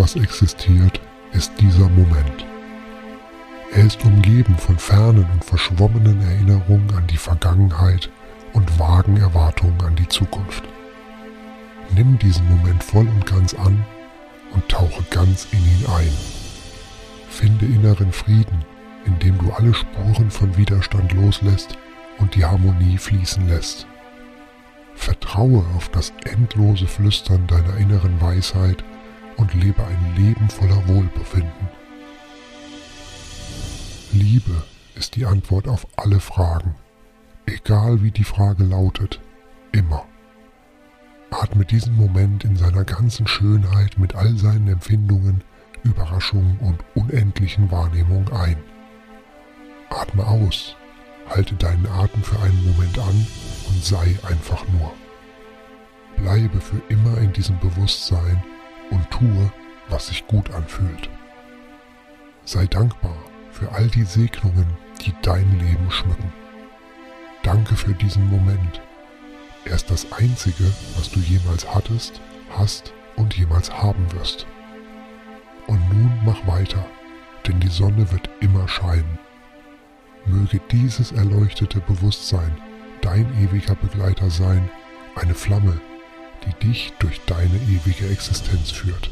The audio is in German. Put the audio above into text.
was existiert, ist dieser Moment. Er ist umgeben von fernen und verschwommenen Erinnerungen an die Vergangenheit und vagen Erwartungen an die Zukunft. Nimm diesen Moment voll und ganz an und tauche ganz in ihn ein. Finde inneren Frieden, indem du alle Spuren von Widerstand loslässt und die Harmonie fließen lässt. Vertraue auf das endlose Flüstern deiner inneren Weisheit und lebe ein Leben voller Wohlbefinden. Liebe ist die Antwort auf alle Fragen, egal wie die Frage lautet, immer. Atme diesen Moment in seiner ganzen Schönheit mit all seinen Empfindungen, Überraschungen und unendlichen Wahrnehmungen ein. Atme aus, halte deinen Atem für einen Moment an und sei einfach nur. Bleibe für immer in diesem Bewusstsein tue, was sich gut anfühlt. Sei dankbar für all die Segnungen, die dein Leben schmücken. Danke für diesen Moment. Er ist das Einzige, was du jemals hattest, hast und jemals haben wirst. Und nun mach weiter, denn die Sonne wird immer scheinen. Möge dieses erleuchtete Bewusstsein dein ewiger Begleiter sein, eine Flamme, die dich durch deine ewige Existenz führt.